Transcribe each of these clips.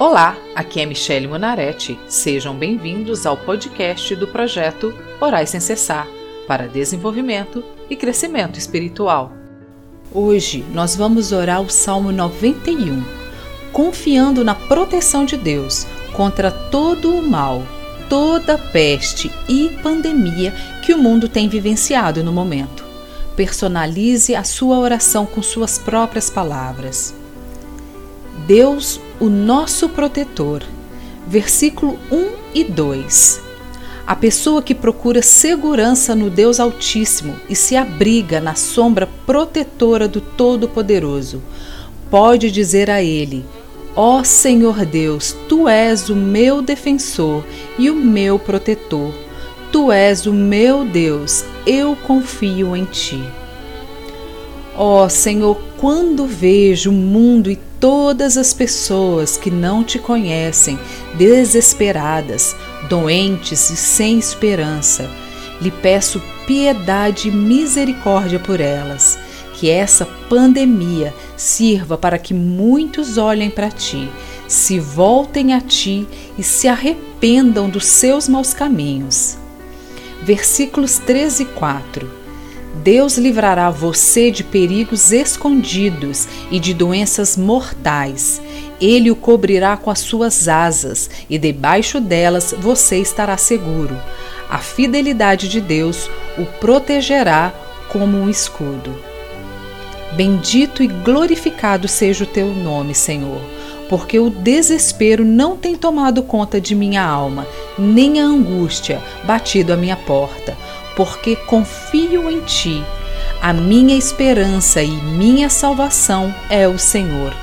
Olá, aqui é Michele Monaretti. Sejam bem-vindos ao podcast do projeto Orais Sem Cessar para desenvolvimento e crescimento espiritual. Hoje nós vamos orar o Salmo 91, confiando na proteção de Deus contra todo o mal, toda peste e pandemia que o mundo tem vivenciado no momento. Personalize a sua oração com suas próprias palavras. Deus, o nosso protetor. Versículo 1 e 2. A pessoa que procura segurança no Deus Altíssimo e se abriga na sombra protetora do Todo-Poderoso, pode dizer a Ele: Ó oh Senhor Deus, tu és o meu defensor e o meu protetor. Tu és o meu Deus, eu confio em ti. Ó oh, Senhor, quando vejo o mundo e todas as pessoas que não te conhecem, desesperadas, doentes e sem esperança. Lhe peço piedade e misericórdia por elas. Que essa pandemia sirva para que muitos olhem para ti, se voltem a ti e se arrependam dos seus maus caminhos. Versículos 13 e 4 Deus livrará você de perigos escondidos e de doenças mortais. Ele o cobrirá com as suas asas, e debaixo delas você estará seguro. A fidelidade de Deus o protegerá como um escudo. Bendito e glorificado seja o teu nome, Senhor, porque o desespero não tem tomado conta de minha alma, nem a angústia batido à minha porta porque confio em ti. A minha esperança e minha salvação é o Senhor,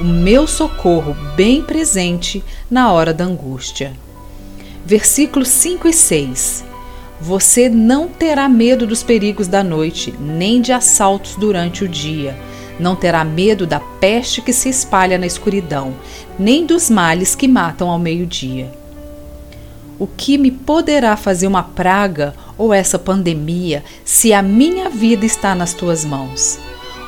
o meu socorro bem presente na hora da angústia. Versículos 5 e 6. Você não terá medo dos perigos da noite, nem de assaltos durante o dia. Não terá medo da peste que se espalha na escuridão, nem dos males que matam ao meio-dia. O que me poderá fazer uma praga ou essa pandemia se a minha vida está nas tuas mãos?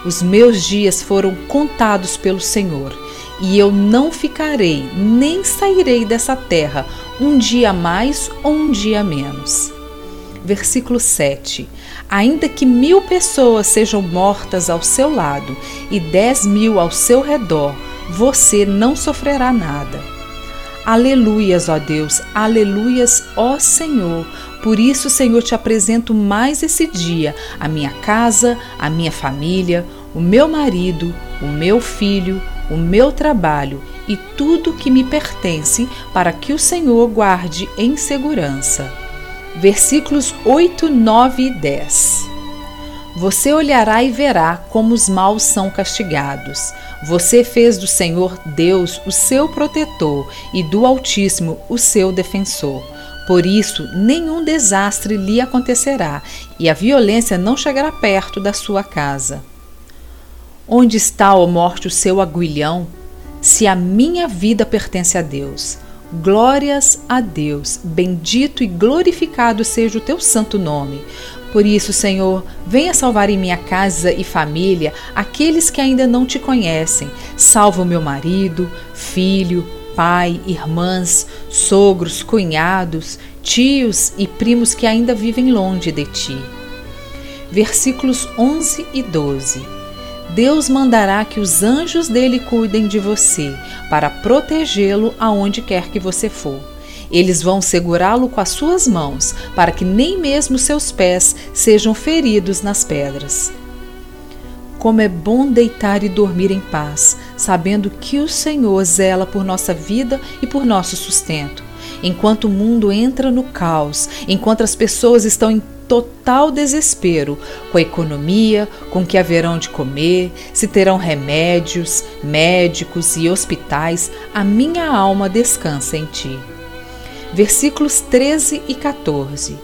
Os meus dias foram contados pelo Senhor, e eu não ficarei nem sairei dessa terra um dia mais ou um dia menos. Versículo 7: Ainda que mil pessoas sejam mortas ao seu lado e dez mil ao seu redor, você não sofrerá nada Aleluias, ó Deus, aleluias, ó Senhor. Por isso, Senhor, te apresento mais esse dia, a minha casa, a minha família, o meu marido, o meu filho, o meu trabalho e tudo que me pertence, para que o Senhor guarde em segurança. Versículos 8, 9 e 10. Você olhará e verá como os maus são castigados. Você fez do Senhor Deus o seu protetor e do Altíssimo o seu defensor. Por isso, nenhum desastre lhe acontecerá e a violência não chegará perto da sua casa. Onde está, ó morte, o seu aguilhão? Se a minha vida pertence a Deus. Glórias a Deus, bendito e glorificado seja o teu santo nome. Por isso, Senhor, venha salvar em minha casa e família aqueles que ainda não te conhecem. Salva o meu marido, filho, pai, irmãs, sogros, cunhados, tios e primos que ainda vivem longe de ti. Versículos 11 e 12. Deus mandará que os anjos dele cuidem de você, para protegê-lo aonde quer que você for. Eles vão segurá-lo com as suas mãos, para que nem mesmo seus pés sejam feridos nas pedras. Como é bom deitar e dormir em paz, sabendo que o Senhor zela por nossa vida e por nosso sustento. Enquanto o mundo entra no caos, enquanto as pessoas estão em total desespero com a economia, com o que haverão de comer, se terão remédios, médicos e hospitais, a minha alma descansa em ti versículos 13 e 14.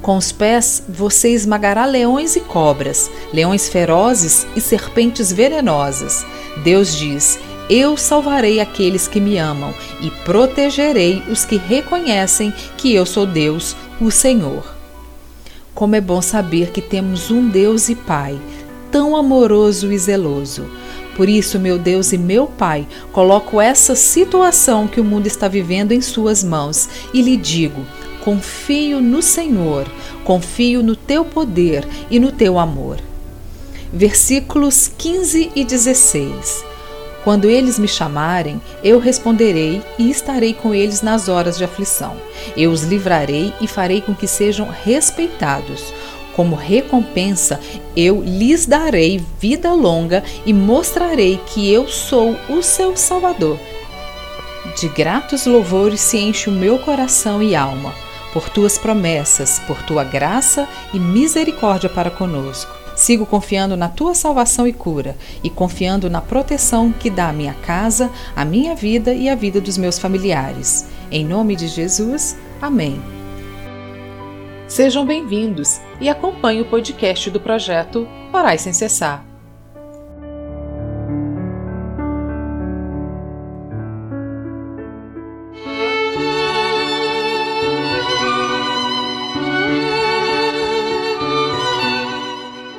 Com os pés você esmagará leões e cobras, leões ferozes e serpentes venenosas. Deus diz: Eu salvarei aqueles que me amam e protegerei os que reconhecem que eu sou Deus, o Senhor. Como é bom saber que temos um Deus e Pai, tão amoroso e zeloso Por isso, meu Deus e meu Pai, coloco essa situação que o mundo está vivendo em Suas mãos e lhe digo: confio no Senhor, confio no teu poder e no teu amor. Versículos 15 e 16. Quando eles me chamarem, eu responderei e estarei com eles nas horas de aflição. Eu os livrarei e farei com que sejam respeitados. Como recompensa, eu lhes darei vida longa e mostrarei que eu sou o seu Salvador. De gratos louvores se enche o meu coração e alma, por tuas promessas, por tua graça e misericórdia para conosco. Sigo confiando na tua salvação e cura e confiando na proteção que dá à minha casa, à minha vida e à vida dos meus familiares. Em nome de Jesus, amém. Sejam bem-vindos e acompanhe o podcast do projeto Orais Sem Cessar